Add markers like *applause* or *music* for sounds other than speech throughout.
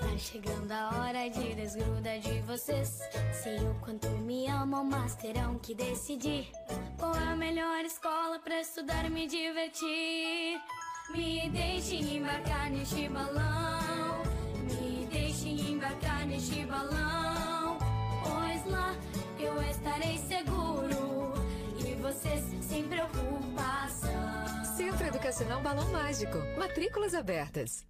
Está chegando a hora de desgruda de vocês. Sei o quanto me amam, mas terão que decidir. Qual é a melhor escola para estudar e me divertir? Me deixe embarcar neste balão. Me deixe embarcar neste balão. Pois lá eu estarei seguro. E vocês sem preocupação. Centro Educacional Balão Mágico. Matrículas abertas.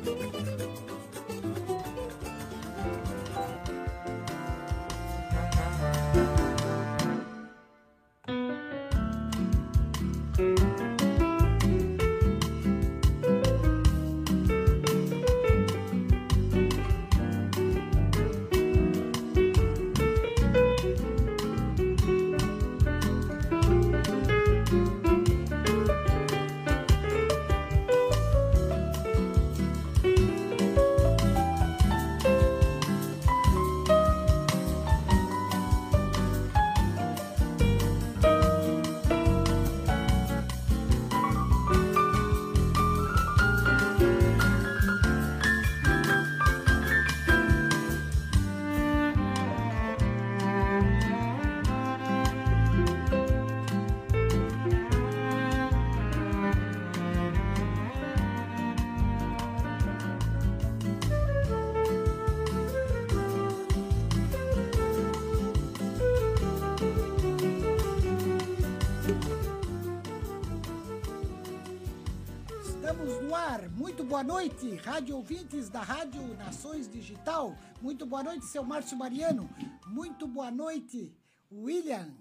Boa noite, rádio ouvintes da Rádio Nações Digital. Muito boa noite, seu Márcio Mariano. Muito boa noite, William.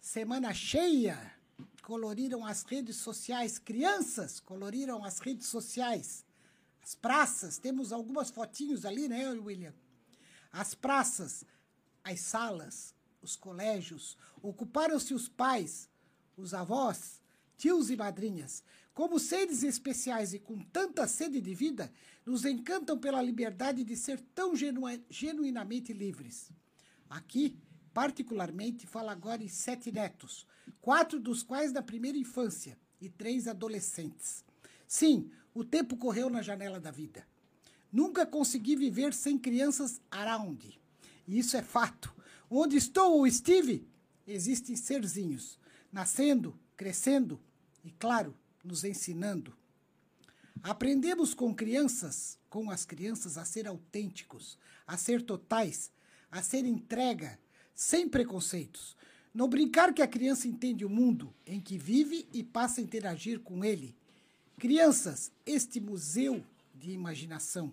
Semana cheia. Coloriram as redes sociais. Crianças coloriram as redes sociais. As praças. Temos algumas fotinhos ali, né, William? As praças, as salas, os colégios. Ocuparam-se os pais, os avós, tios e madrinhas. Como seres especiais e com tanta sede de vida, nos encantam pela liberdade de ser tão genu genuinamente livres. Aqui, particularmente, fala agora em sete netos, quatro dos quais da primeira infância e três adolescentes. Sim, o tempo correu na janela da vida. Nunca consegui viver sem crianças around. E isso é fato. Onde estou, o Steve, existem serzinhos, nascendo, crescendo e, claro, nos ensinando. Aprendemos com crianças, com as crianças, a ser autênticos, a ser totais, a ser entrega, sem preconceitos. No brincar que a criança entende o mundo em que vive e passa a interagir com ele. Crianças, este museu de imaginação.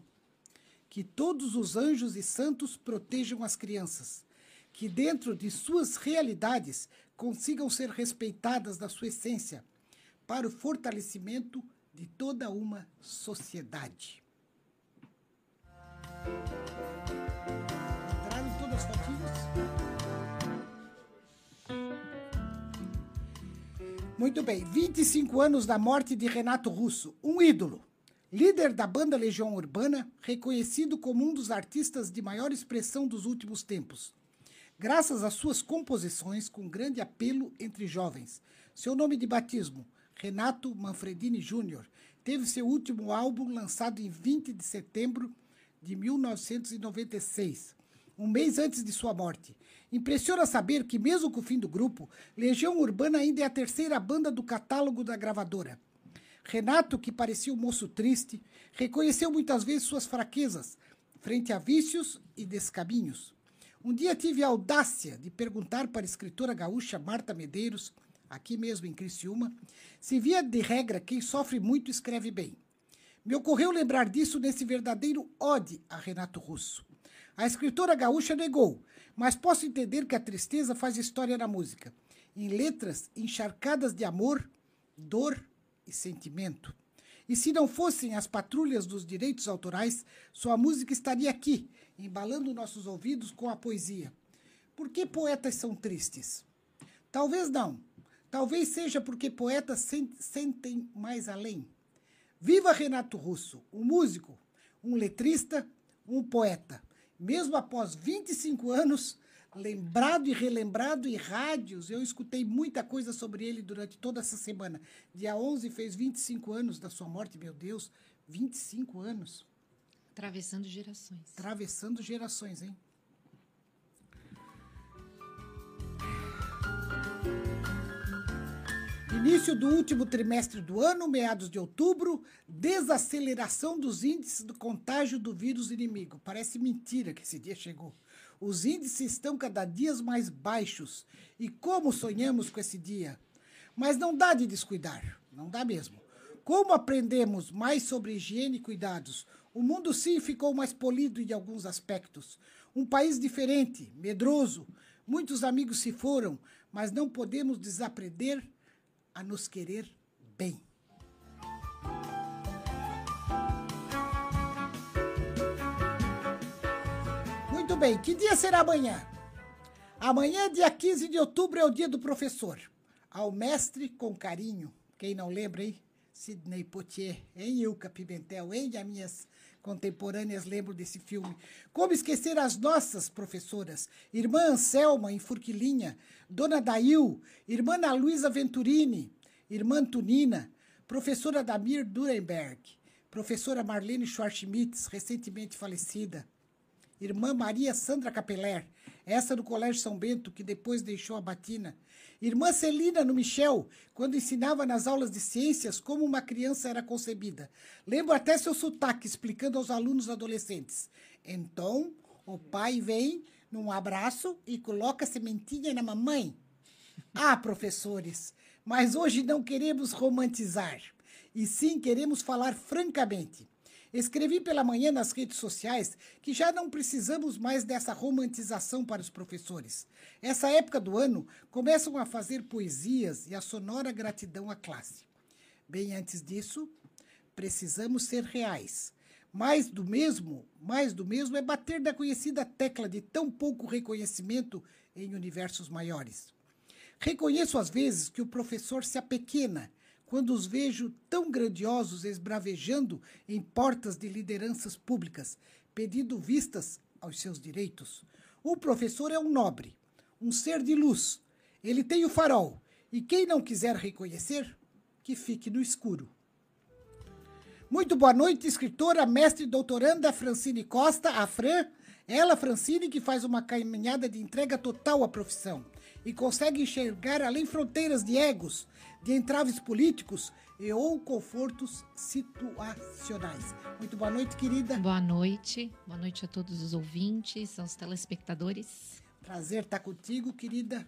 Que todos os anjos e santos protejam as crianças. Que dentro de suas realidades consigam ser respeitadas na sua essência para o fortalecimento de toda uma sociedade. Entraram todas as fotinhas? Muito bem, 25 anos da morte de Renato Russo, um ídolo. Líder da banda Legião Urbana, reconhecido como um dos artistas de maior expressão dos últimos tempos. Graças às suas composições com grande apelo entre jovens. Seu nome de batismo, Renato Manfredini Jr., teve seu último álbum lançado em 20 de setembro de 1996, um mês antes de sua morte. Impressiona saber que, mesmo com o fim do grupo, Legião Urbana ainda é a terceira banda do catálogo da gravadora. Renato, que parecia um moço triste, reconheceu muitas vezes suas fraquezas frente a vícios e descaminhos. Um dia tive a audácia de perguntar para a escritora gaúcha Marta Medeiros aqui mesmo em Criciúma, se via de regra quem sofre muito escreve bem. Me ocorreu lembrar disso nesse verdadeiro ode a Renato Russo. A escritora gaúcha negou, mas posso entender que a tristeza faz história na música, em letras encharcadas de amor, dor e sentimento. E se não fossem as patrulhas dos direitos autorais, sua música estaria aqui, embalando nossos ouvidos com a poesia. Por que poetas são tristes? Talvez não, Talvez seja porque poetas sentem mais além. Viva Renato Russo, um músico, um letrista, um poeta. Mesmo após 25 anos, lembrado e relembrado em rádios, eu escutei muita coisa sobre ele durante toda essa semana. Dia 11 fez 25 anos da sua morte, meu Deus, 25 anos. Atravessando gerações. Atravessando gerações, hein? Início do último trimestre do ano, meados de outubro, desaceleração dos índices do contágio do vírus inimigo. Parece mentira que esse dia chegou. Os índices estão cada dia mais baixos. E como sonhamos com esse dia? Mas não dá de descuidar, não dá mesmo. Como aprendemos mais sobre higiene e cuidados? O mundo sim ficou mais polido em alguns aspectos. Um país diferente, medroso. Muitos amigos se foram, mas não podemos desaprender a nos querer bem. Muito bem, que dia será amanhã? Amanhã, dia 15 de outubro, é o dia do professor. Ao mestre com carinho. Quem não lembra, hein? Sidney Poitier, em Ilka Pimentel, em as minhas contemporâneas lembram desse filme. Como esquecer as nossas professoras? Irmã Anselma, em Furquilinha, Dona Dail, Irmã Luísa Venturini, Irmã Tunina, Professora Damir Durenberg, Professora Marlene Schwartzmitz, recentemente falecida, Irmã Maria Sandra Capeler, essa do Colégio São Bento, que depois deixou a batina. Irmã Celina no Michel, quando ensinava nas aulas de ciências como uma criança era concebida. Lembro até seu sotaque explicando aos alunos adolescentes. Então, o pai vem num abraço e coloca a sementinha na mamãe. Ah, professores, mas hoje não queremos romantizar, e sim queremos falar francamente. Escrevi pela manhã nas redes sociais que já não precisamos mais dessa romantização para os professores. Essa época do ano começam a fazer poesias e a sonora gratidão à classe. Bem antes disso, precisamos ser reais. Mais do mesmo, mais do mesmo é bater da conhecida tecla de tão pouco reconhecimento em universos maiores. Reconheço às vezes que o professor se apequena quando os vejo tão grandiosos esbravejando em portas de lideranças públicas, pedindo vistas aos seus direitos. O professor é um nobre, um ser de luz. Ele tem o farol, e quem não quiser reconhecer, que fique no escuro. Muito boa noite, escritora, mestre doutoranda Francine Costa, a Fran. Ela, Francine, que faz uma caminhada de entrega total à profissão e consegue enxergar além fronteiras de egos, de entraves políticos e ou confortos situacionais. Muito boa noite, querida. Boa noite. Boa noite a todos os ouvintes, aos telespectadores. Prazer estar contigo, querida.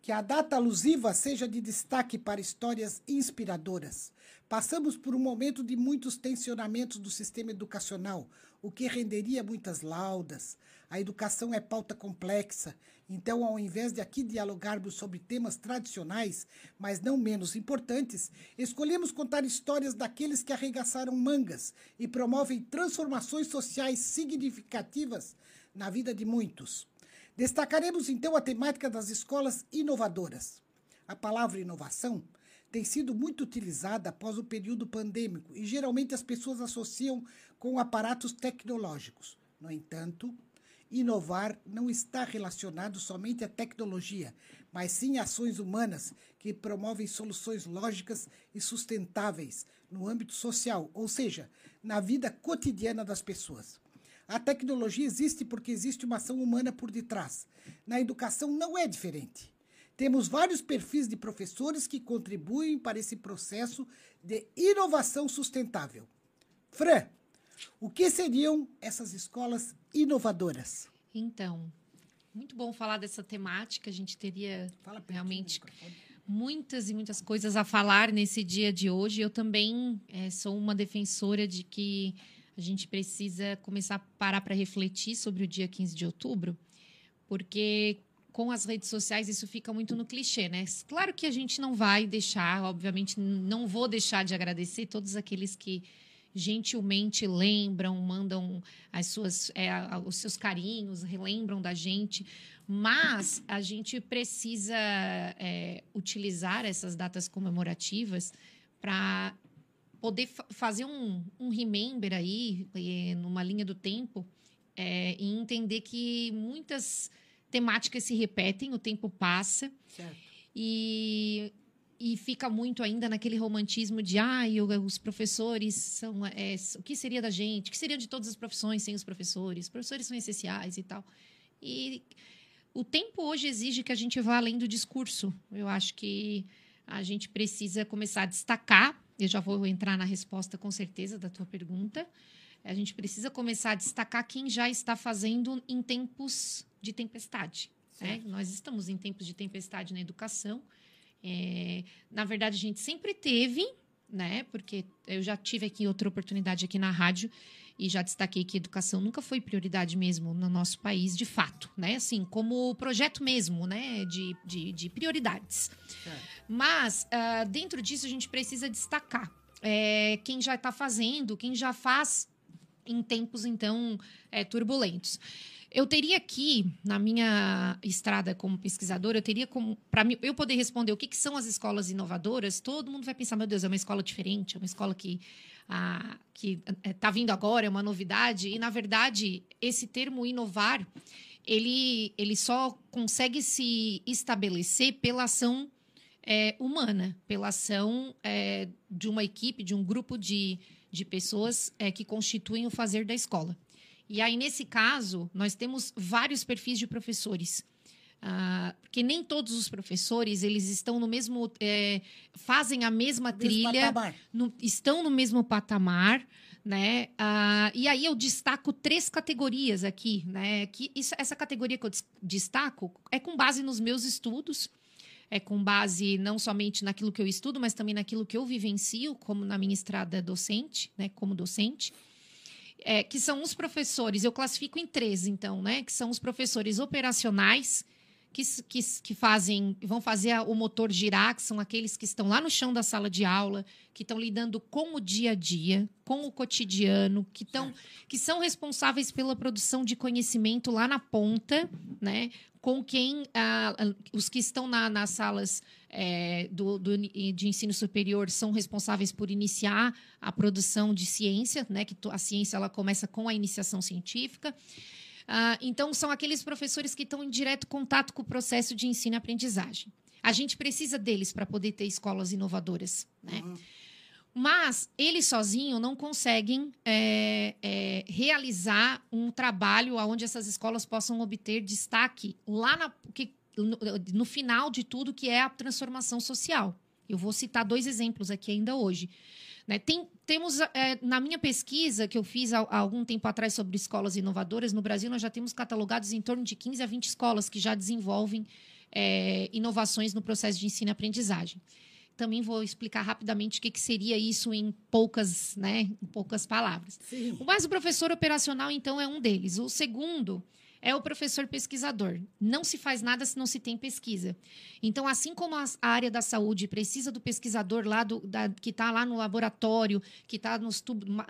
Que a data alusiva seja de destaque para histórias inspiradoras. Passamos por um momento de muitos tensionamentos do sistema educacional, o que renderia muitas laudas. A educação é pauta complexa, então, ao invés de aqui dialogarmos sobre temas tradicionais, mas não menos importantes, escolhemos contar histórias daqueles que arregaçaram mangas e promovem transformações sociais significativas na vida de muitos. Destacaremos então a temática das escolas inovadoras. A palavra inovação tem sido muito utilizada após o período pandêmico e geralmente as pessoas associam com aparatos tecnológicos. No entanto, inovar não está relacionado somente à tecnologia, mas sim ações humanas que promovem soluções lógicas e sustentáveis no âmbito social, ou seja, na vida cotidiana das pessoas. A tecnologia existe porque existe uma ação humana por detrás. Na educação não é diferente. Temos vários perfis de professores que contribuem para esse processo de inovação sustentável. Fran, o que seriam essas escolas inovadoras? Então, muito bom falar dessa temática. A gente teria realmente muitas e muitas coisas a falar nesse dia de hoje. Eu também é, sou uma defensora de que a gente precisa começar a parar para refletir sobre o dia 15 de outubro, porque com as redes sociais isso fica muito no clichê, né? Claro que a gente não vai deixar, obviamente, não vou deixar de agradecer todos aqueles que gentilmente lembram, mandam as suas, é, os seus carinhos, relembram da gente, mas a gente precisa é, utilizar essas datas comemorativas para poder fazer um, um remember aí, numa linha do tempo, é, e entender que muitas temáticas se repetem, o tempo passa. Certo. E e fica muito ainda naquele romantismo de ah, os professores são é, o que seria da gente, o que seria de todas as profissões sem os professores? Os professores são essenciais e tal. E o tempo hoje exige que a gente vá além do discurso. Eu acho que a gente precisa começar a destacar. Eu já vou entrar na resposta com certeza da tua pergunta. A gente precisa começar a destacar quem já está fazendo em tempos de tempestade. Né? Nós estamos em tempos de tempestade na educação é, na verdade, a gente sempre teve, né? Porque eu já tive aqui outra oportunidade aqui na rádio e já destaquei que educação nunca foi prioridade mesmo no nosso país, de fato, né? Assim, como projeto mesmo, né? De, de, de prioridades. É. Mas, uh, dentro disso, a gente precisa destacar é, quem já está fazendo, quem já faz em tempos, então, é, turbulentos. Eu teria aqui, na minha estrada como pesquisadora, eu teria como. Para eu poder responder o que, que, são as escolas inovadoras, todo mundo vai pensar: meu Deus, é uma escola diferente, é uma escola que ah, está vindo agora, é uma novidade. E, na verdade, esse termo inovar, ele, ele só consegue se estabelecer pela ação é, humana, pela ação é, de uma equipe, de um grupo de, de pessoas é, que constituem o fazer da escola. E aí, nesse caso, nós temos vários perfis de professores. Uh, porque nem todos os professores eles estão no mesmo é, fazem a mesma trilha no, estão no mesmo patamar né? Uh, e aí eu destaco três categorias aqui né? Que isso, essa categoria que eu destaco é com base nos meus estudos é com base não somente naquilo que eu estudo mas também naquilo que eu vivencio como na minha estrada docente né? Como docente é, que são os professores, eu classifico em três, então, né? Que são os professores operacionais, que, que, que fazem, vão fazer o motor girar, que são aqueles que estão lá no chão da sala de aula, que estão lidando com o dia a dia, com o cotidiano, que, tão, que são responsáveis pela produção de conhecimento lá na ponta, né, com quem ah, os que estão na, nas salas é, do, do, de ensino superior são responsáveis por iniciar a produção de ciência, né, que a ciência ela começa com a iniciação científica. Ah, então, são aqueles professores que estão em direto contato com o processo de ensino e aprendizagem. A gente precisa deles para poder ter escolas inovadoras. Né? Uhum. Mas eles sozinhos não conseguem é, é, realizar um trabalho onde essas escolas possam obter destaque lá na, que, no, no final de tudo, que é a transformação social. Eu vou citar dois exemplos aqui ainda hoje. Né? Tem, temos, é, na minha pesquisa que eu fiz há, há, algum tempo atrás sobre escolas inovadoras, no Brasil nós já temos catalogados em torno de 15 a 20 escolas que já desenvolvem é, inovações no processo de ensino e aprendizagem. Também vou explicar rapidamente o que, que seria isso em poucas, né, em poucas palavras. Sim. Mas o professor operacional, então, é um deles. O segundo é o professor pesquisador. Não se faz nada se não se tem pesquisa. Então, assim como a área da saúde precisa do pesquisador lá do, da, que está lá no laboratório, que está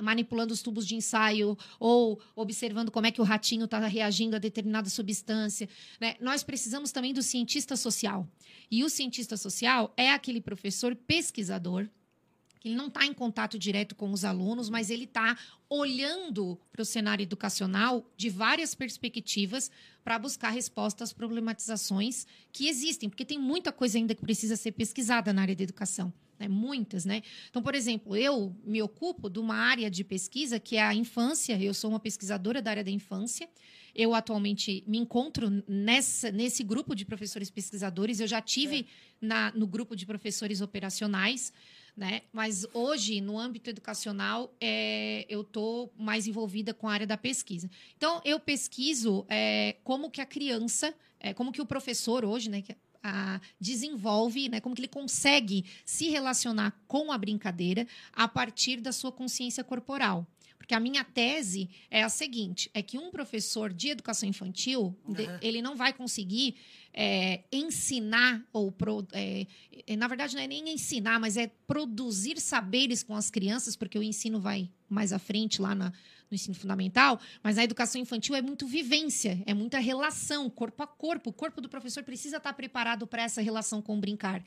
manipulando os tubos de ensaio ou observando como é que o ratinho está reagindo a determinada substância, né? nós precisamos também do cientista social. E o cientista social é aquele professor pesquisador que ele não está em contato direto com os alunos, mas ele está olhando para o cenário educacional de várias perspectivas para buscar respostas às problematizações que existem, porque tem muita coisa ainda que precisa ser pesquisada na área da educação. Né? Muitas, né? Então, por exemplo, eu me ocupo de uma área de pesquisa que é a infância, eu sou uma pesquisadora da área da infância. Eu atualmente me encontro nessa, nesse grupo de professores pesquisadores. Eu já tive é. na, no grupo de professores operacionais. Né? Mas hoje, no âmbito educacional, é, eu estou mais envolvida com a área da pesquisa. Então, eu pesquiso é, como que a criança, é, como que o professor hoje, né, que a, desenvolve, né, como que ele consegue se relacionar com a brincadeira a partir da sua consciência corporal. Porque a minha tese é a seguinte: é que um professor de educação infantil, uhum. de, ele não vai conseguir é, ensinar, ou pro, é, é, na verdade não é nem ensinar, mas é produzir saberes com as crianças, porque o ensino vai mais à frente lá na, no ensino fundamental, mas na educação infantil é muito vivência, é muita relação, corpo a corpo. O corpo do professor precisa estar preparado para essa relação com o brincar.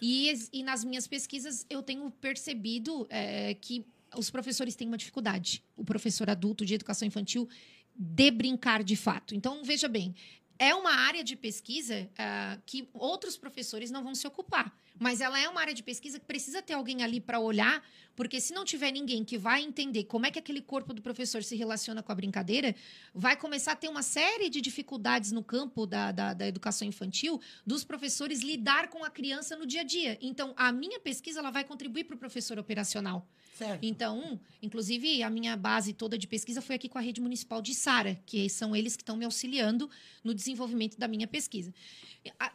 E, e, nas minhas pesquisas eu tenho percebido é, que os professores têm uma dificuldade, o professor adulto de educação infantil, de brincar de fato. Então, veja bem, é uma área de pesquisa uh, que outros professores não vão se ocupar. Mas ela é uma área de pesquisa que precisa ter alguém ali para olhar, porque se não tiver ninguém que vai entender como é que aquele corpo do professor se relaciona com a brincadeira, vai começar a ter uma série de dificuldades no campo da, da, da educação infantil dos professores lidar com a criança no dia a dia. Então, a minha pesquisa ela vai contribuir para o professor operacional. Certo. Então, inclusive, a minha base toda de pesquisa foi aqui com a rede municipal de Sara, que são eles que estão me auxiliando no desenvolvimento da minha pesquisa.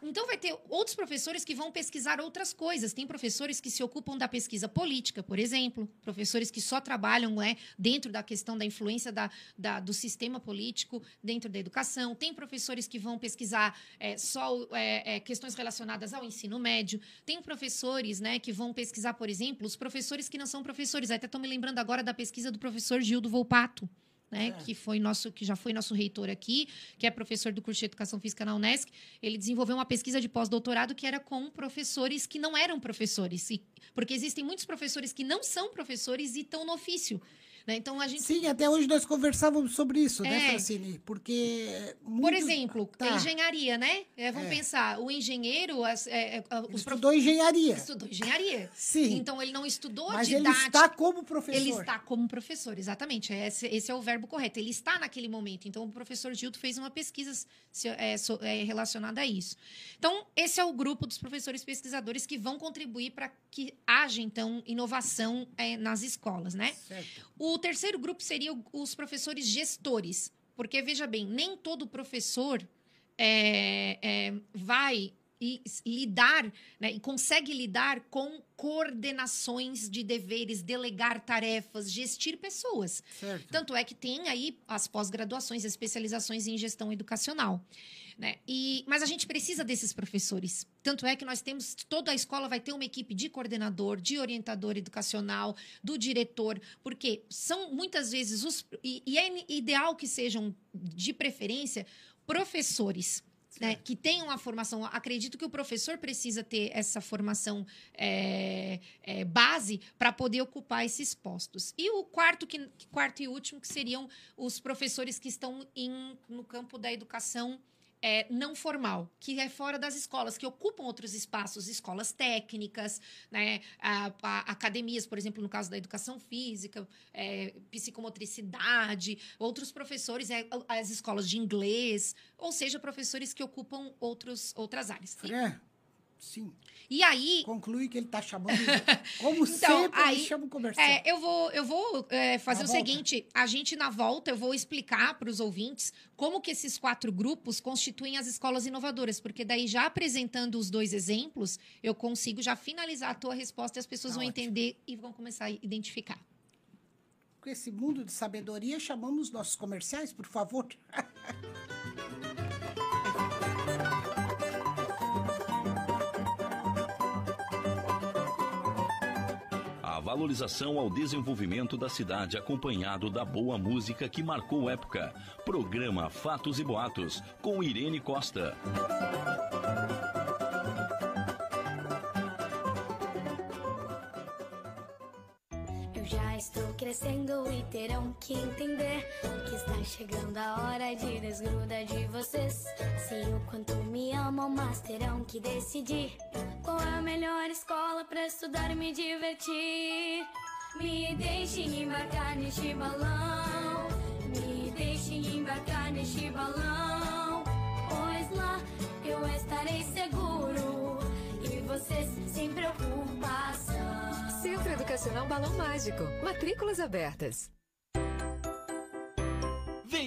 Então, vai ter outros professores que vão pesquisar outras coisas. Tem professores que se ocupam da pesquisa política, por exemplo, professores que só trabalham é, dentro da questão da influência da, da do sistema político dentro da educação. Tem professores que vão pesquisar é, só é, é, questões relacionadas ao ensino médio. Tem professores né, que vão pesquisar, por exemplo, os professores que não são professores. Até estou me lembrando agora da pesquisa do professor Gildo Volpato né, é. que foi nosso, que já foi nosso reitor aqui, que é professor do curso de Educação Física na Unesc, ele desenvolveu uma pesquisa de pós-doutorado que era com professores que não eram professores, e, porque existem muitos professores que não são professores e estão no ofício. Né? Então a gente. Sim, até hoje nós conversávamos sobre isso, né, é. né, Francine? Porque. Muito... Por exemplo, tá. engenharia, né? É, vamos é. pensar, o engenheiro. As, é, é os estudou prof... engenharia. Estudou engenharia. Sim. Então ele não estudou Mas didática. ele está como professor. Ele está como professor, exatamente. Esse, esse, é o verbo correto. Ele está naquele momento. Então o professor Gildo fez uma pesquisa é, é, relacionada a isso. Então, esse é o grupo dos professores pesquisadores que vão contribuir para que haja, então, inovação nas escolas, né? Certo. O terceiro grupo seria os professores gestores, porque veja bem, nem todo professor é, é, vai e lidar né, e consegue lidar com coordenações de deveres, delegar tarefas, gestir pessoas. Certo. Tanto é que tem aí as pós-graduações, especializações em gestão educacional. Né? E, mas a gente precisa desses professores. Tanto é que nós temos, toda a escola vai ter uma equipe de coordenador, de orientador educacional, do diretor, porque são muitas vezes os. E, e é ideal que sejam, de preferência, professores né, que tenham a formação. Acredito que o professor precisa ter essa formação é, é, base para poder ocupar esses postos. E o quarto, que, quarto e último, que seriam os professores que estão em, no campo da educação é, não formal, que é fora das escolas, que ocupam outros espaços, escolas técnicas, né, a, a, academias, por exemplo, no caso da educação física, é, psicomotricidade, outros professores, é, as escolas de inglês, ou seja, professores que ocupam outros, outras áreas. É, sim. E aí. Conclui que ele está chamando. *laughs* Como então, sempre, aí, ele chama o comercial. É, eu vou, eu vou é, fazer na o volta. seguinte: a gente, na volta, eu vou explicar para os ouvintes como que esses quatro grupos constituem as escolas inovadoras. Porque daí, já apresentando os dois exemplos, eu consigo já finalizar a tua resposta e as pessoas tá vão ótimo. entender e vão começar a identificar. Com esse mundo de sabedoria, chamamos nossos comerciais, por favor. *laughs* valorização ao desenvolvimento da cidade acompanhado da boa música que marcou época. Programa Fatos e Boatos, com Irene Costa. estou crescendo e terão que entender que está chegando a hora de desgrudar de vocês. Sei o quanto me amam, mas terão que decidir melhor escola para estudar e me divertir. Me deixem embarcar neste balão, me deixem embarcar neste balão, pois lá eu estarei seguro e vocês sem preocupação. Centro Educacional Balão Mágico. Matrículas abertas.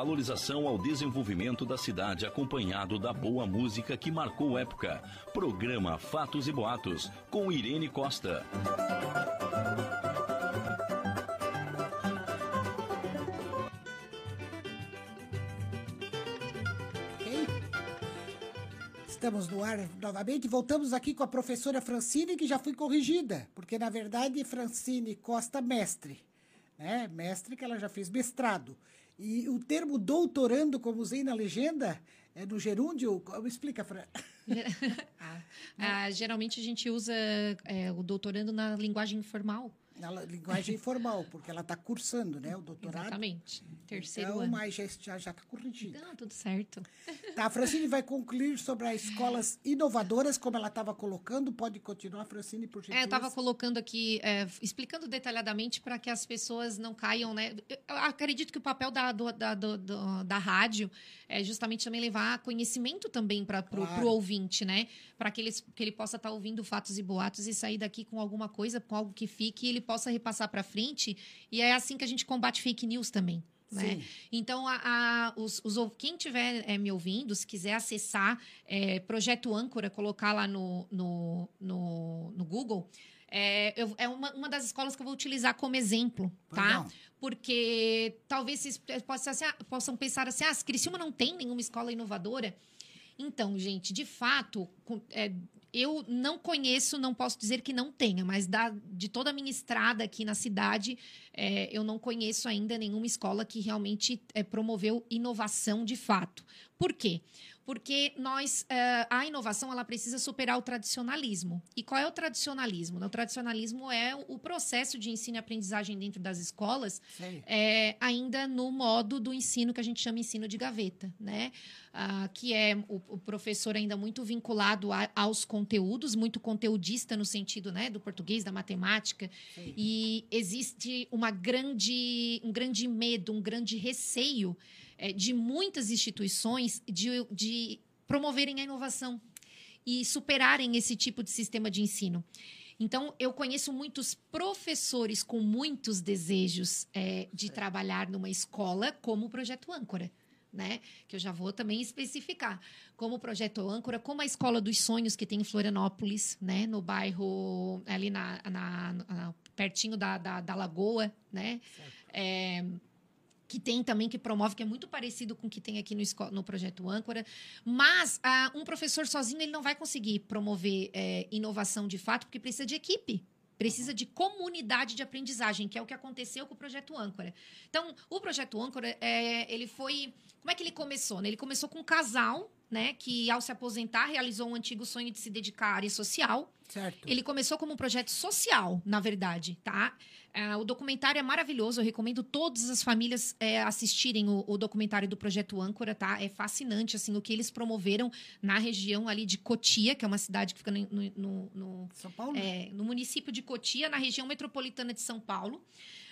Valorização ao desenvolvimento da cidade acompanhado da boa música que marcou época. Programa Fatos e Boatos, com Irene Costa. Estamos no ar novamente. Voltamos aqui com a professora Francine, que já foi corrigida, porque na verdade Francine Costa, mestre, né? Mestre que ela já fez mestrado. E o termo doutorando, como usei na legenda, é no gerúndio? Como explica, Fran? ah, *laughs* *laughs* ah, geralmente a gente usa é, o doutorando na linguagem informal. Na linguagem informal, porque ela está cursando, né? O doutorado. Exatamente. Terceiro então, ano. mas já está já, tá corrigido. Não, tudo certo. *laughs* Tá, a Francine vai concluir sobre as escolas inovadoras, como ela estava colocando. Pode continuar, Francine, por gentileza. É, eu estava colocando aqui, é, explicando detalhadamente para que as pessoas não caiam, né? Eu acredito que o papel da, do, da, do, do, da rádio é justamente também levar conhecimento também para o claro. ouvinte, né? Para que, que ele possa estar tá ouvindo fatos e boatos e sair daqui com alguma coisa, com algo que fique e ele possa repassar para frente. E é assim que a gente combate fake news também. Né? Então, a, a, os, os, quem estiver é, me ouvindo, se quiser acessar é, Projeto Âncora, colocar lá no, no, no, no Google, é, eu, é uma, uma das escolas que eu vou utilizar como exemplo, tá? Porque talvez vocês possam, assim, ah, possam pensar assim, ah, Criciúma não tem nenhuma escola inovadora. Então, gente, de fato, é, eu não conheço, não posso dizer que não tenha, mas da, de toda a minha estrada aqui na cidade, é, eu não conheço ainda nenhuma escola que realmente é, promoveu inovação de fato. Por quê? porque nós uh, a inovação ela precisa superar o tradicionalismo. E qual é o tradicionalismo? O tradicionalismo é o processo de ensino e aprendizagem dentro das escolas, é, ainda no modo do ensino que a gente chama ensino de gaveta, né? Uh, que é o, o, professor ainda muito vinculado a, aos conteúdos, muito conteudista no sentido né, do português, da matemática. Sim. E existe uma grande, um grande medo, um grande receio é, de muitas instituições de, de promoverem a inovação e superarem esse tipo de sistema de ensino. Então, eu conheço muitos professores com muitos desejos é, de trabalhar numa escola, como o Projeto Âncora. Né? Que eu já vou também especificar. Como o Projeto Âncora, como a Escola dos Sonhos, que tem em Florianópolis, né? No bairro, ali na, na, na pertinho da, da, da, Lagoa, né? É, que tem também, que promove, que é muito parecido com o que tem aqui no, no projeto Âncora. Mas ah, um professor sozinho ele não vai conseguir promover é, inovação de fato, porque precisa de equipe. Precisa de comunidade de aprendizagem, que é o que aconteceu com o projeto Âncora. Então, o projeto Âncora, é, ele foi. Como é que ele começou? Né? Ele começou com um casal, né? Que ao se aposentar realizou um antigo sonho de se dedicar à área social. Certo. Ele começou como um projeto social, na verdade, tá? É, o documentário é maravilhoso, eu recomendo todas as famílias é, assistirem o, o, documentário do Projeto Âncora, tá? É fascinante, assim, o que eles promoveram na região ali de Cotia, que é uma cidade que fica no... no, no São Paulo? É, no município de Cotia, na região metropolitana de São Paulo.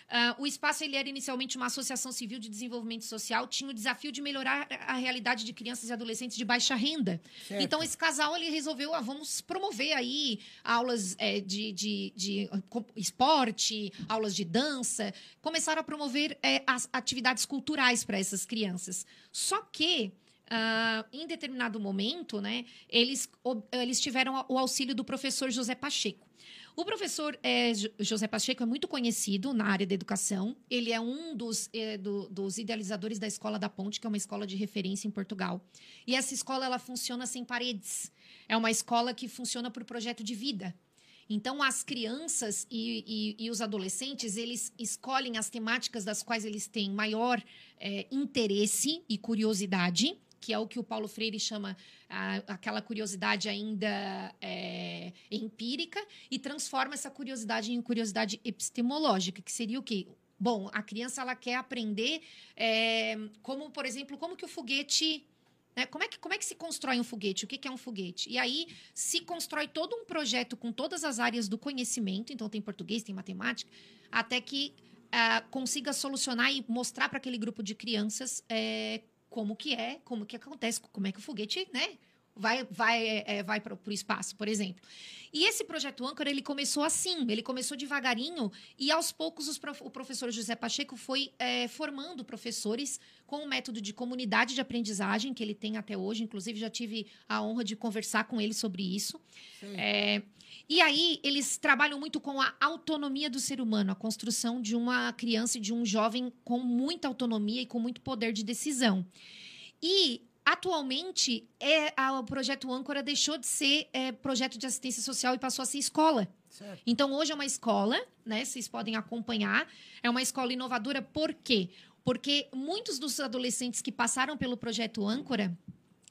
Uh, o espaço ele era inicialmente uma associação civil de desenvolvimento social, tinha o desafio de melhorar a realidade de crianças e adolescentes de baixa renda. Certo. Então, esse casal ele resolveu, ah, vamos promover aí aulas é, de, de, de, esporte, aulas de dança, começaram a promover é, as atividades culturais para essas crianças. Só que Uh, em determinado momento, né, eles, eles tiveram o auxílio do professor José Pacheco. O professor é, José Pacheco é muito conhecido na área da educação. Ele é um dos, é, do, dos idealizadores da Escola da Ponte, que é uma escola de referência em Portugal. E essa escola ela funciona sem paredes. É uma escola que funciona por projeto de vida. Então, as crianças e, e, e, os adolescentes, eles escolhem as temáticas das quais eles têm maior é, interesse e curiosidade que é o que o Paulo Freire chama a, aquela curiosidade ainda é, empírica, e transforma essa curiosidade em curiosidade epistemológica, que seria o quê? Bom, a criança ela quer aprender é, como, por exemplo, como que o foguete né? como, é que, como é que se constrói um foguete? O que, que é um foguete? E aí se constrói todo um projeto com todas as áreas do conhecimento, então tem português, tem matemática, até que uh, consiga solucionar e mostrar para aquele grupo de crianças é, como que é, como que acontece, como é que o foguete, né? Vai, vai, é, vai para o espaço, por exemplo. E esse projeto Âncora, ele começou assim, ele começou devagarinho e aos poucos prof, o professor José Pacheco foi é, formando professores com o um método de comunidade de aprendizagem que ele tem até hoje. Inclusive, já tive a honra de conversar com ele sobre isso. É, e aí, eles trabalham muito com a autonomia do ser humano, a construção de uma criança e de um jovem com muita autonomia e com muito poder de decisão. E atualmente é a, o projeto Âncora deixou de ser é, projeto de assistência social e passou a ser escola. Certo. Então hoje é uma escola, né? Vocês podem acompanhar. É uma escola inovadora, por quê? Porque muitos dos adolescentes que passaram pelo projeto Âncora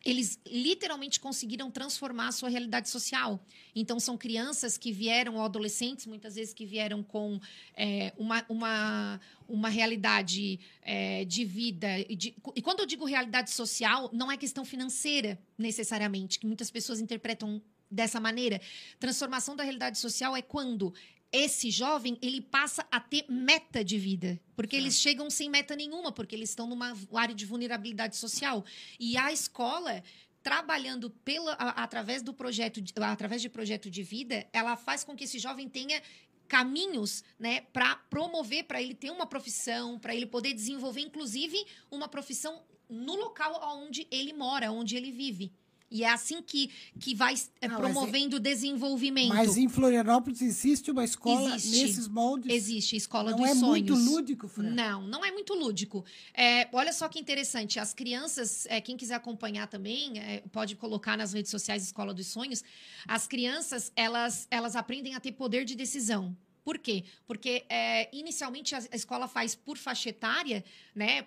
eles literalmente conseguiram transformar a sua realidade social. Então, são crianças que vieram, ou adolescentes, muitas vezes, que vieram com é, uma, uma, uma realidade é, de vida. De, e quando eu digo realidade social, não é questão financeira, necessariamente, que muitas pessoas interpretam dessa maneira. Transformação da realidade social é quando esse jovem ele passa a ter meta de vida, porque eles chegam sem meta nenhuma, porque eles estão numa área de vulnerabilidade social. E a escola trabalhando pela, através do projeto, através de projeto de vida, ela faz com que esse jovem tenha caminhos, né, para promover, para ele ter uma profissão, para ele poder desenvolver, inclusive, uma profissão no local onde ele mora, onde ele vive. E é assim que, que vai é, Não, promovendo o desenvolvimento. Mas em Florianópolis existe uma escola existe, nesses moldes? Existe, Escola não dos é Sonhos. Não é muito lúdico, Fran? Não, não é muito lúdico. É, olha só que interessante, as crianças, é, quem quiser acompanhar também, é, pode colocar nas redes sociais Escola dos Sonhos, as crianças, elas, elas aprendem a ter poder de decisão. Por quê? Porque é, inicialmente a, escola faz por faixa etária, né?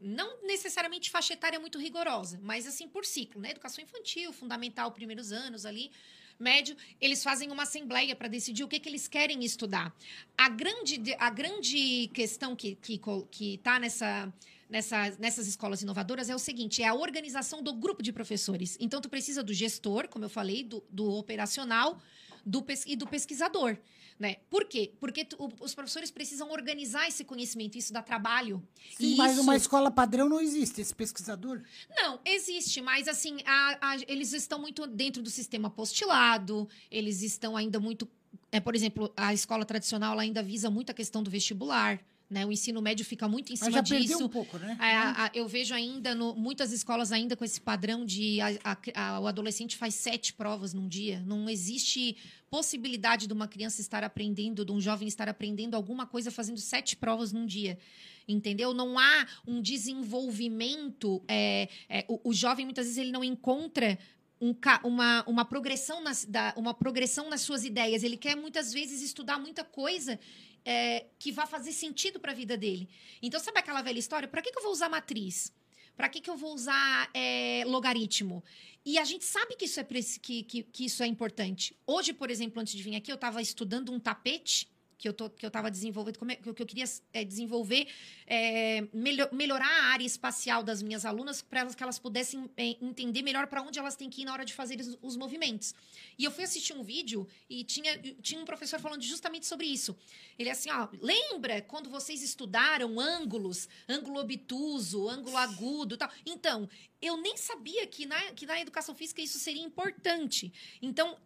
não necessariamente faixa etária muito rigorosa, mas assim por ciclo, né? Educação infantil, fundamental, primeiros anos ali médio, eles fazem uma assembleia para decidir o que, que eles querem estudar. A grande, a grande questão que está que, que tá nessa, nessa, nessas escolas inovadoras é o seguinte: é a organização do grupo de professores. Então, tu precisa do gestor, como eu falei, do, do operacional do, e do pesquisador. Né? Por quê? Porque tu, os professores precisam organizar esse conhecimento, isso dá trabalho. Sim, e mas isso... uma escola padrão não existe, esse pesquisador? Não, existe, mas assim, a, a, eles estão muito dentro do sistema postilado, eles estão ainda muito. É, por exemplo, a escola tradicional ainda visa muito a questão do vestibular. Né? O ensino médio fica muito em cima Mas já disso. Um pouco, né? A, a, eu vejo ainda no, muitas escolas ainda com esse padrão de a, o adolescente faz sete provas num dia. Não existe possibilidade de uma criança estar aprendendo, de um jovem estar aprendendo alguma coisa fazendo sete provas num dia. Entendeu? Não há um desenvolvimento. É, é, o, o jovem muitas vezes ele não encontra um, uma, uma, progressão nas, da, uma progressão nas suas ideias. Ele quer muitas vezes estudar muita coisa é, que vá fazer sentido para a vida dele. Então, sabe aquela velha história? Para que, que eu vou usar matriz? Para que, que eu vou usar é, logaritmo? E a gente sabe que isso, é, que, que, que isso é importante. Hoje, por exemplo, antes de vir aqui, eu estava estudando um tapete que eu tô, que eu estava desenvolvendo, como é, que eu queria é, desenvolver, é, melhor, melhorar a área espacial das minhas alunas para elas que elas pudessem é, entender melhor para onde elas têm que ir na hora de fazer os, os, movimentos. E eu fui assistir um vídeo e tinha, tinha um professor falando justamente sobre isso. Ele é assim, ó, lembra quando vocês estudaram ângulos, ângulo obtuso, ângulo agudo, tal. Então, eu nem sabia que na, que na educação física isso seria importante. Então,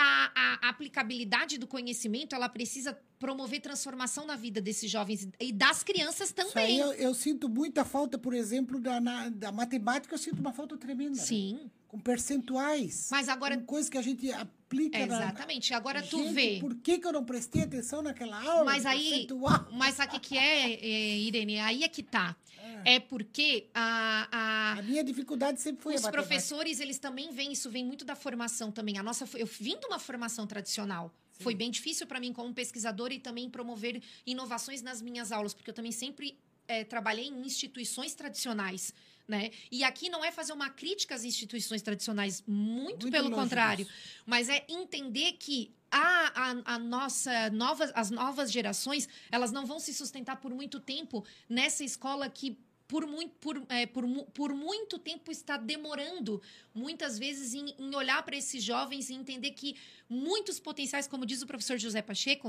a, a, aplicabilidade do conhecimento ela precisa promover transformação na vida desses jovens e das crianças também. Eu, eu, sinto muita falta, por exemplo, da, na, da matemática, eu sinto uma falta tremenda. Né? Sim. Né? Com percentuais. Mas agora. Com coisas que a gente aplica. É, exatamente. Na, agora tu gente, vê. Por que, que eu não prestei atenção naquela aula? Mas aí. Mas sabe o que, que é, é, Irene? Aí é que tá. É, porque a, a, a, minha dificuldade sempre foi os professores eles também vêm isso vem muito da formação também a nossa eu vim de uma formação tradicional foi bem difícil para mim como pesquisadora e também promover inovações nas minhas aulas, porque eu também sempre é, trabalhei em instituições tradicionais. Né? E aqui não é fazer uma crítica às instituições tradicionais, muito, muito pelo contrário, disso. mas é entender que a, a, a, nossa nova, as novas gerações elas não vão se sustentar por muito tempo nessa escola que por muito, por, é, por, por muito tempo está demorando, muitas vezes, em, em olhar para esses jovens e entender que muitos potenciais, como diz o professor José Pacheco,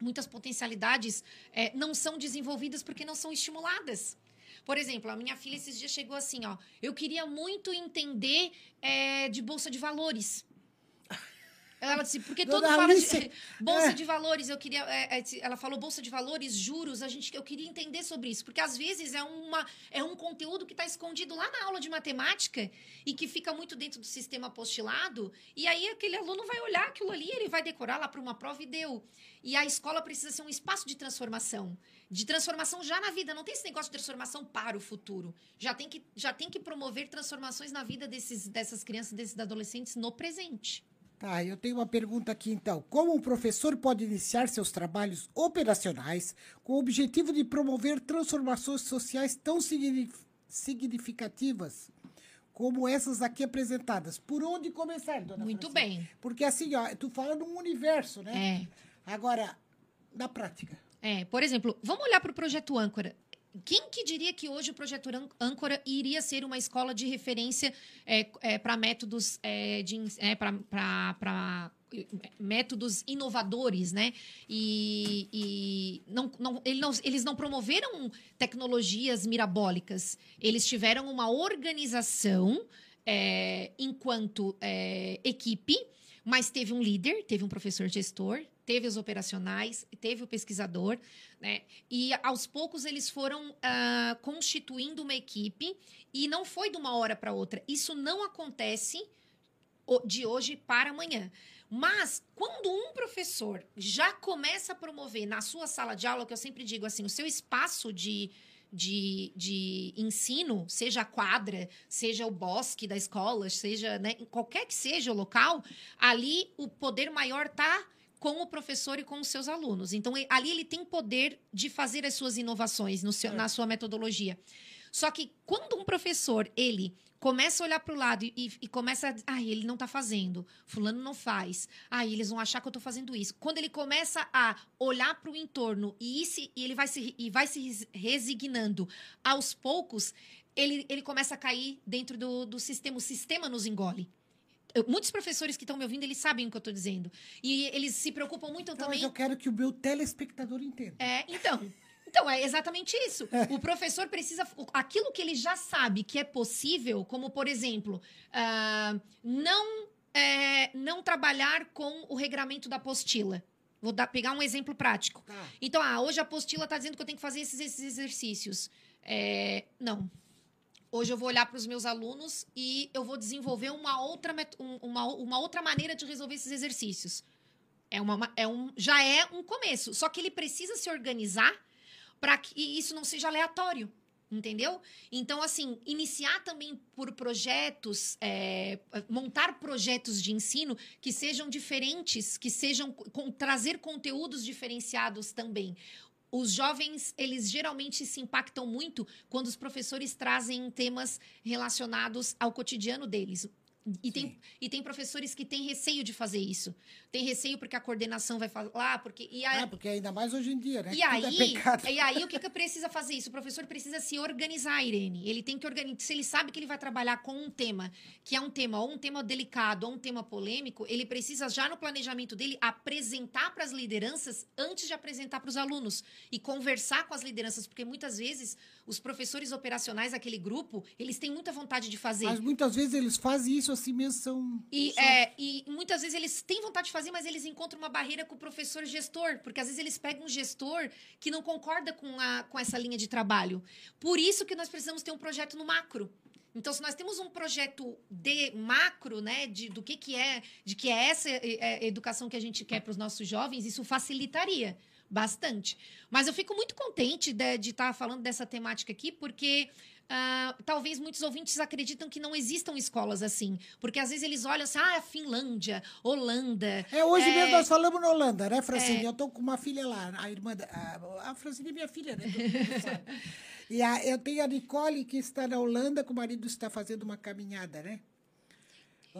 muitas potencialidades é, não são desenvolvidas porque não são estimuladas. Por exemplo, a minha filha esses dias chegou assim, ó. Eu queria muito entender é, de bolsa de valores. Ela disse, porque todo Dona fala Alice, de *laughs* bolsa é. de valores, eu queria. É, é, ela falou bolsa de valores, juros, a gente, eu queria entender sobre isso. Porque às vezes é, uma, é um conteúdo que está escondido lá na aula de matemática e que fica muito dentro do sistema apostilado. E aí aquele aluno vai olhar aquilo ali, ele vai decorar lá para uma prova e deu. E a escola precisa ser um espaço de transformação. De transformação já na vida. Não tem esse negócio de transformação para o futuro. Já tem que, já tem que promover transformações na vida desses, dessas crianças, desses adolescentes no presente. Tá, eu tenho uma pergunta aqui então. Como um professor pode iniciar seus trabalhos operacionais com o objetivo de promover transformações sociais tão significativas como essas aqui apresentadas. Por onde começar, dona Muito Francine? bem. Porque assim, ó, tu fala num universo, né? É. Agora, na prática. É, por exemplo, vamos olhar para o projeto Âncora. Quem que diria que hoje o projeto Ân- Âncora iria ser uma escola de referência para métodos é, de é, para métodos inovadores, né? E, e não, não, ele não- eles não promoveram tecnologias mirabólicas. Eles tiveram uma organização é, enquanto é, equipe, mas teve um líder, teve um professor gestor, teve os operacionais, teve o pesquisador, né? E aos poucos eles foram ah, constituindo uma equipe e não foi de uma hora para outra. Isso não acontece de hoje para amanhã. Mas quando um professor já começa a promover na sua sala de aula, que eu sempre digo assim, o seu espaço de, de, de ensino, seja a quadra, seja o bosque da escola, seja né, qualquer que seja o local, ali o poder maior está com o professor e com os seus alunos. Então, ali ele tem poder de fazer as suas inovações no seu- na sua metodologia. Só que quando um professor, ele começa a olhar para o lado e, e- começa a... Ah, ele não está fazendo. Fulano não faz. Ah, eles vão achar que eu estou fazendo isso. Quando ele começa a olhar para o entorno e, esse- e ele vai se, e vai se res- resignando aos poucos, ele, ele começa a cair dentro do, do sistema. O sistema nos engole. Eu- muitos professores que estão me ouvindo, eles sabem o que eu estou dizendo. E eles se preocupam muito Então, também... mas eu quero que o meu telespectador entenda. É, então. Então, é exatamente isso. O professor precisa. Aquilo que ele já sabe que é possível, como, por exemplo, ah, não, é, não trabalhar com o regramento da apostila. Vou dar- pegar um exemplo prático. Tá. Então, ah, hoje a apostila está dizendo que eu tenho que fazer esses, esses exercícios. É, não. Hoje eu vou olhar para os meus alunos e eu vou desenvolver uma outra, um- uma, uma outra maneira de resolver esses exercícios. É uma, ma- é um, já é um começo. Só que ele precisa se organizar para que isso não seja aleatório. Entendeu? Então, assim, iniciar também por projetos, é, montar projetos de ensino que sejam diferentes, que sejam com, trazer conteúdos diferenciados também. Os jovens, eles geralmente se impactam muito quando os professores trazem temas relacionados ao cotidiano deles. E tem, e tem professores que têm receio de fazer isso. Tem receio porque a coordenação vai falar, porque. E a, Ah, porque ainda mais hoje em dia, né? e Tudo aí, é e aí, o que, que precisa fazer isso? O professor precisa se organizar, Irene. Ele tem que organizar. Se ele sabe que ele vai trabalhar com um tema, que é um tema ou um tema delicado ou um tema polêmico, ele precisa já no planejamento dele apresentar para as lideranças antes de apresentar para os alunos e conversar com as lideranças, porque muitas vezes os professores operacionais daquele grupo, eles têm muita vontade de fazer. Mas muitas vezes eles fazem isso assim mesmo, são... E, só- é, e muitas vezes eles têm vontade de fazer, mas eles encontram uma barreira com o professor gestor, porque às vezes eles pegam um gestor que não concorda com, a, com essa linha de trabalho. Por isso que nós precisamos ter um projeto no macro. Então, se nós temos um projeto de macro, né, de, do que, que é, de que é essa é, é, educação que a gente quer para os nossos jovens, isso facilitaria bastante. Mas eu fico muito contente de estar falando dessa temática aqui, porque ah, talvez muitos ouvintes acreditam que não existam escolas assim. Porque às vezes eles olham assim, ah, a Finlândia, Holanda. É, hoje É. mesmo nós falamos na Holanda, né, Francine? Eu tô com uma filha lá, a irmã da... A, a Francine é minha filha, né? *laughs* E a, eu tenho a Nicole, que está na Holanda, que o marido está fazendo uma caminhada, né?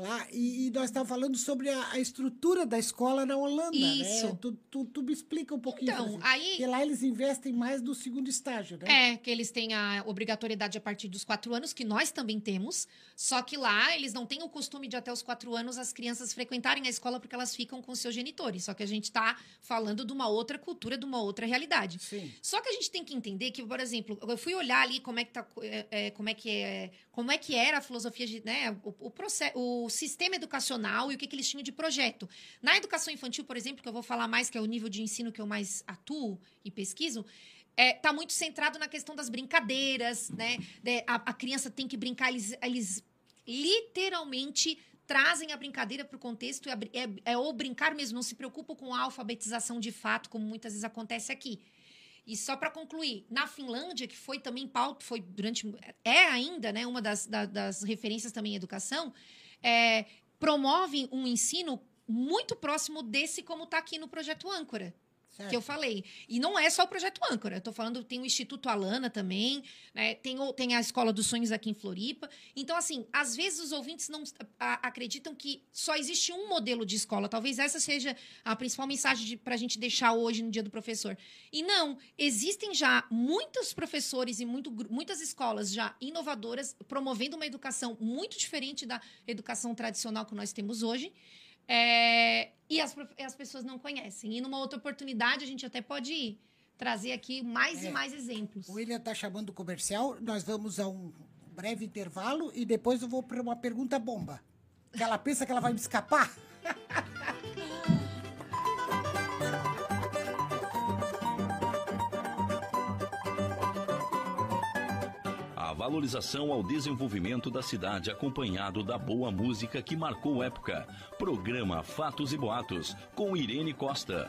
Lá, e, e nós estávamos falando sobre a, a estrutura da escola na Holanda, Isso. né? Tu, tu, tu me explica um pouquinho, Então, Francine. aí- Porque lá eles investem mais no segundo estágio, né? É, que eles têm a obrigatoriedade a partir dos quatro anos, que nós também temos. Só que lá eles não têm o costume de até os quatro anos as crianças frequentarem a escola porque elas ficam com seus genitores. Só que a gente está falando de uma outra cultura, de uma outra realidade. Sim. Só que a gente tem que entender que, por exemplo, eu fui olhar ali como é que, tá, é, é, como é, que, é, como é que era a filosofia, de, né, o, o, processo, o sistema educacional e o que, que eles tinham de projeto. Na educação infantil, por exemplo, que eu vou falar mais, que é o nível de ensino que eu mais atuo e pesquiso, é, tá muito centrado na questão das brincadeiras, né? De- a, a criança tem que brincar, eles, eles literalmente trazem a brincadeira para o contexto, é, é, é o brincar mesmo, não se preocupam com a alfabetização de fato, como muitas vezes acontece aqui. E só para concluir, na Finlândia, que foi também pauta, foi durante. É ainda, né, uma das, da- das referências também em educação, é, promove um ensino muito próximo desse como está aqui no projeto Âncora. Certo. que eu falei. E não é só o projeto Âncora. Eu estou falando, tem o Instituto Alana também, né? tem, tem a Escola dos Sonhos aqui em Floripa. Então, assim, às vezes os ouvintes não a, acreditam que só existe um modelo de escola. Talvez essa seja a principal mensagem para a gente deixar hoje no Dia do Professor. E não, existem já muitos professores e muito, muitas escolas já inovadoras promovendo uma educação muito diferente da educação tradicional que nós temos hoje. É, e as, as pessoas não conhecem. E numa outra oportunidade, a gente até pode ir, trazer aqui mais é, e mais exemplos. O William está chamando o comercial, nós vamos a um breve intervalo e depois eu vou para uma pergunta bomba. Que ela pensa que ela vai me escapar. *laughs* valorização ao desenvolvimento da cidade acompanhado da boa música que marcou época. Programa Fatos e Boatos, com Irene Costa.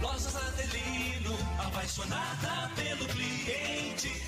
Lojas Adelino, apaixonada pelo cliente.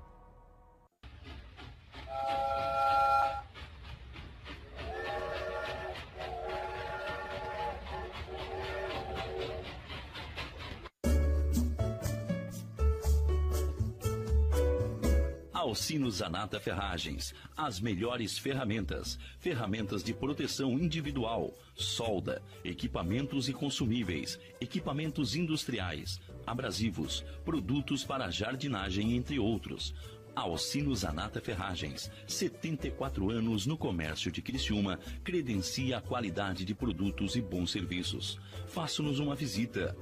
Alcino Zanata Ferragens. As melhores ferramentas. Ferramentas de proteção individual, solda, equipamentos e consumíveis, equipamentos industriais, abrasivos, produtos para jardinagem, entre outros. Alcino Zanata Ferragens, 74 anos no comércio de Criciúma, credencia a qualidade de produtos e bons serviços. Faça-nos uma visita.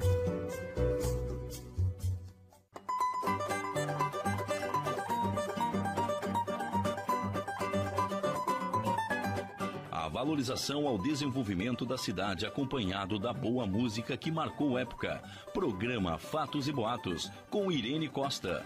valorização ao desenvolvimento da cidade acompanhado da boa música que marcou época. Programa Fatos e Boatos, com Irene Costa.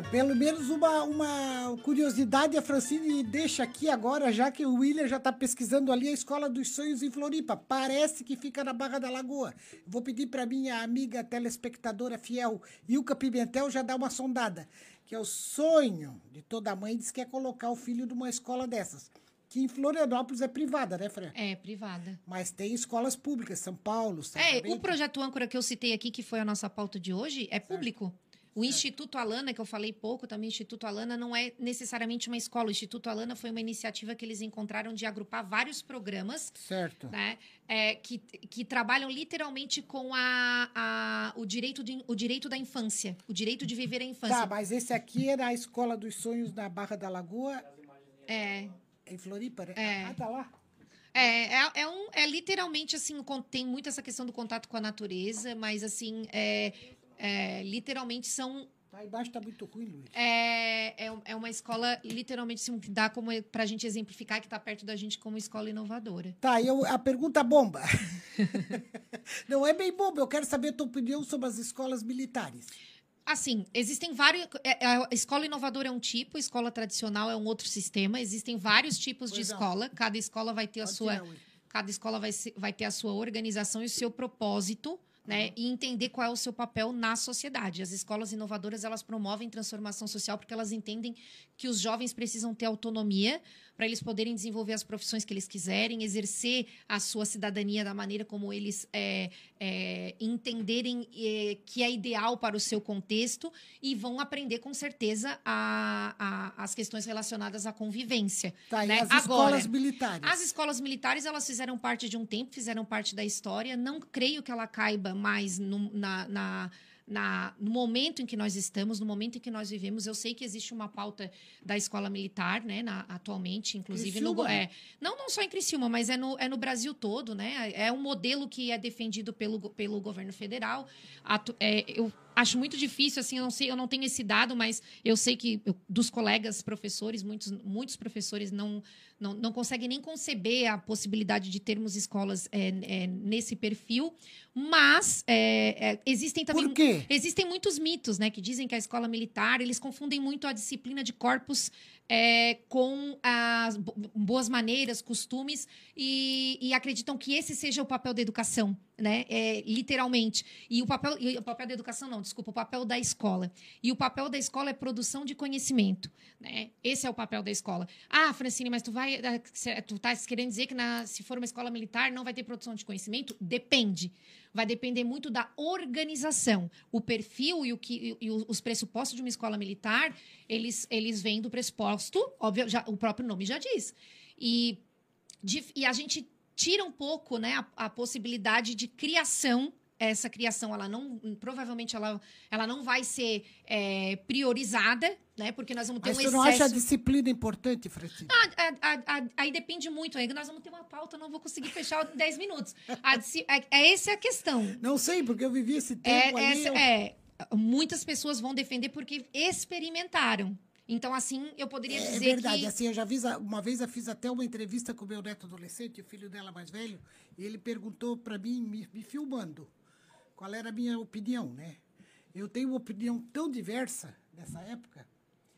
Bom, pelo menos uma, uma curiosidade a Francine deixa aqui agora, já que o William já está pesquisando ali a Escola dos Sonhos em Floripa. Parece que fica na Barra da Lagoa. Vou pedir para minha amiga telespectadora fiel, Ilka Pimentel, já dar uma sondada. Que é o sonho de toda mãe, diz que é colocar o filho numa escola dessas que em Florianópolis é privada, né, Fran? É, privada. Mas tem escolas públicas, São Paulo, São É, o projeto âncora que eu citei aqui, que foi a nossa pauta de hoje, é público. O Instituto Alana, que eu falei pouco também, o Instituto Alana não é necessariamente uma escola. O Instituto Alana foi uma iniciativa que eles encontraram de agrupar vários programas. Certo. Né, é, que, que trabalham literalmente com a, a, o, direito de, o direito da infância, o direito de viver a infância. Tá, mas esse aqui era a Escola dos Sonhos na Barra da Lagoa. É. Em Floripa, né? É. Ah, tá lá. É, é, é, um, é literalmente assim, tem muito essa questão do contato com a natureza, mas assim, é, é, literalmente são. Lá embaixo tá muito ruim, Luiz. É, é, é uma escola, literalmente, assim, que dá como para a gente exemplificar que está perto da gente como escola inovadora. Tá, eu, a pergunta bomba. *laughs* Não é bem bomba, eu quero saber a tua opinião sobre as escolas militares. Assim, existem vários. é, A escola inovadora é um tipo, a escola tradicional é um outro sistema. Existem vários tipos de Pois não. escola. Cada escola vai ter a Pode sua. tirar, Will. Cada escola vai, se- vai ter a sua organização e o seu propósito, Uhum. né? E entender qual é o seu papel na sociedade. As escolas inovadoras, elas promovem transformação social porque elas entendem que os jovens precisam ter autonomia para eles poderem desenvolver as profissões que eles quiserem, exercer a sua cidadania da maneira como eles é, é, entenderem é, que é ideal para o seu contexto e vão aprender com certeza a- a- as questões relacionadas à convivência. Tá, né? e as Agora, escolas militares? as escolas militares, elas fizeram parte de um tempo, fizeram parte da história. Não creio que ela caiba mais no, na, na- na- no momento em que nós estamos, no momento em que nós vivemos. Eu sei que existe uma pauta da escola militar, né, na- atualmente, inclusive no, Criciúma? é, não, não só em Criciúma, mas é no, é no Brasil todo, né? É um modelo que é defendido pelo, pelo governo federal. Atu- é, eu acho muito difícil, assim, eu não sei, eu não tenho esse dado, mas eu sei que eu- dos colegas professores, muitos, muitos professores não, não, não conseguem nem conceber a possibilidade de termos escolas é, é, nesse perfil, mas é, é, existem também Por quê? existem muitos mitos, né, que dizem que a escola militar eles confundem muito a disciplina de corpos é, com as bo- boas maneiras, costumes e, e acreditam que esse seja o papel da educação, né, é, literalmente. E o papel, e o papel da educação não, desculpa, o papel da escola. E o papel da escola é produção de conhecimento, né? Esse é o papel da escola. Ah, Francine, mas tu vai, ah, tu tá querendo dizer que na, se for uma escola militar não vai ter produção de conhecimento? Depende. Vai depender muito da organização. O perfil e, o que, e os pressupostos de uma escola militar, eles, eles vêm do pressuposto, óbvio, já, o próprio nome já diz. E, de- e a gente tira um pouco né, a, a possibilidade de criação. Essa criação, ela não, provavelmente, ela, ela não vai ser é, priorizada, né? Porque nós vamos ter Mas um você não acha a excesso. disciplina importante, Francine? Ah, aí depende muito. Aí nós vamos ter uma pauta, não vou conseguir fechar *laughs* em 10 minutos. A é, é essa é a questão. Não sei, porque eu vivi esse É, tempo ali. essa- eu- é, muitas pessoas vão defender porque experimentaram. Então, assim, eu poderia É dizer verdade, que. assim, eu já fiz, a- uma vez eu fiz até uma entrevista com o meu neto adolescente, o filho dela mais velho, e ele perguntou para mim, me, me filmando, qual era a minha opinião, né? Eu tenho uma opinião tão diversa nessa época,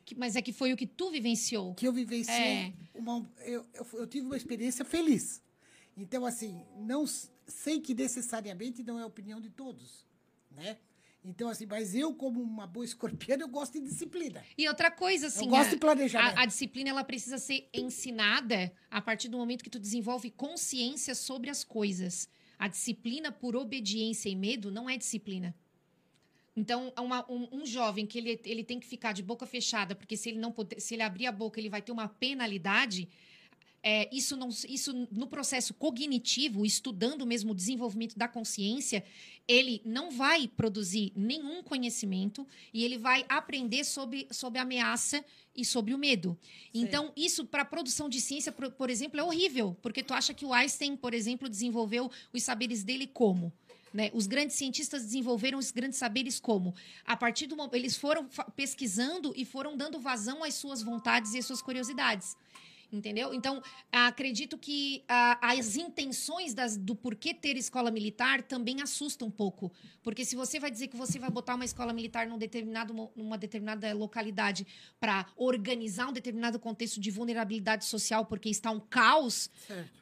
que- Mas é que foi o que tu vivenciou. que eu vivenciei, É. uma, eu, eu, eu tive uma experiência feliz. Então, assim, não sei que necessariamente não é a opinião de todos, né? Então, assim, mas eu, como uma boa escorpiana, eu gosto de disciplina. E outra coisa, assim. gosto a- de planejamento. A, a disciplina ela precisa ser ensinada a partir do momento que tu desenvolve consciência sobre as coisas. A disciplina por obediência e medo não é disciplina. Então, uma- um, um jovem que ele, ele tem que ficar de boca fechada, porque se ele não se ele abrir a boca, ele vai ter uma penalidade. É, isso, não, isso no processo cognitivo, estudando mesmo o desenvolvimento da consciência, ele não vai produzir nenhum conhecimento e ele vai aprender sobre, sobre a ameaça e sobre o medo. Então, isso para a produção de ciência, por, por exemplo, é horrível, porque tu acha que o Einstein, por exemplo, desenvolveu os saberes dele como? Né? Os grandes cientistas desenvolveram os grandes saberes como? A partir do momento. Eles foram pesquisando e foram dando vazão às suas vontades e às suas curiosidades. Entendeu? Então, acredito que ah, as intenções das- do porquê ter escola militar também assustam um pouco. Porque se você vai dizer que você vai botar uma escola militar num determinado, numa determinada localidade para organizar um determinado contexto de vulnerabilidade social porque está um caos, Certo.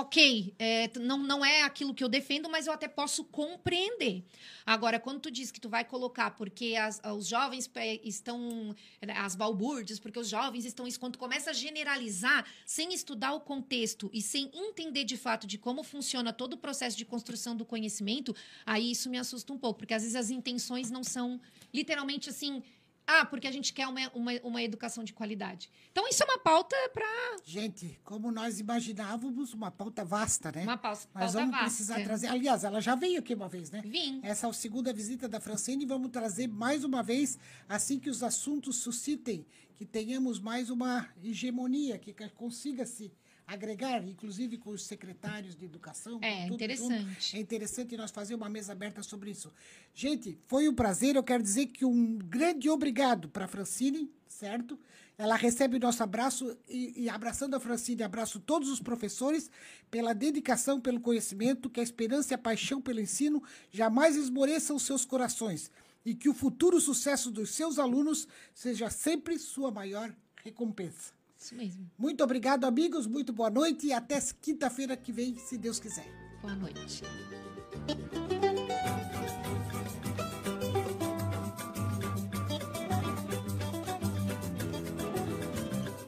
Ok, é, não, não é aquilo que eu defendo, mas eu até posso compreender. Agora, quando tu diz que tu vai colocar porque as, os jovens estão, as balbúrdias, porque os jovens estão quando tu começa a generalizar, sem estudar o contexto e sem entender de fato de como funciona todo o processo de construção do conhecimento, aí isso me assusta um pouco, porque às vezes as intenções não são literalmente assim ah, porque a gente quer uma, uma, uma educação de qualidade. Então, isso é uma pauta para. Gente, como nós imaginávamos, uma pauta vasta, né? Uma pauta, pauta Nós vamos vasta. precisar trazer. Aliás, ela já veio aqui uma vez, né? Vim. Essa é a segunda visita da Francine e vamos trazer mais uma vez, assim que os assuntos suscitem, que tenhamos mais uma hegemonia, que consiga se agregar, inclusive com os secretários de educação. É interessante. Junto. É interessante nós fazer uma mesa aberta sobre isso. Gente, foi um prazer. Eu quero dizer que um grande obrigado para Francine, certo? Ela recebe o nosso abraço e, e, abraçando a Francine, abraço todos os professores pela dedicação, pelo conhecimento, que a esperança e a paixão pelo ensino jamais esmoreçam os seus corações e que o futuro sucesso dos seus alunos seja sempre sua maior recompensa. Isso mesmo. Muito obrigado, amigos. Muito boa noite e até quinta-feira que vem, se Deus quiser. Boa noite.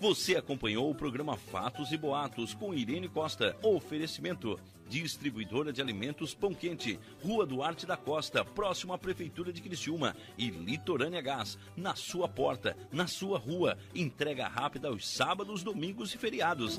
Você acompanhou o programa Fatos e Boatos com Irene Costa. Oferecimento distribuidora de alimentos Pão Quente, Rua Duarte da Costa, próximo à Prefeitura de Criciúma e Litorânea Gás, na sua porta, na sua rua. Entrega rápida aos sábados, domingos e feriados.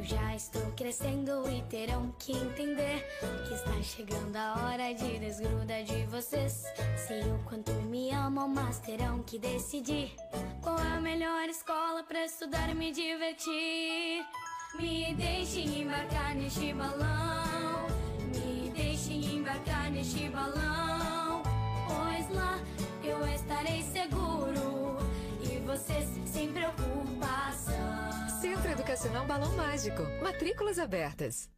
Eu já estou crescendo e terão que entender que está chegando a hora de desgrudar de vocês. Sei o quanto me amam, mas terão que decidir qual é a melhor escola para estudar e me divertir. Me deixe embarcar neste balão. Me deixe embarcar neste balão. Pois lá eu estarei seguro. E vocês sem preocupação. Centro Educacional Balão Mágico. Matrículas abertas.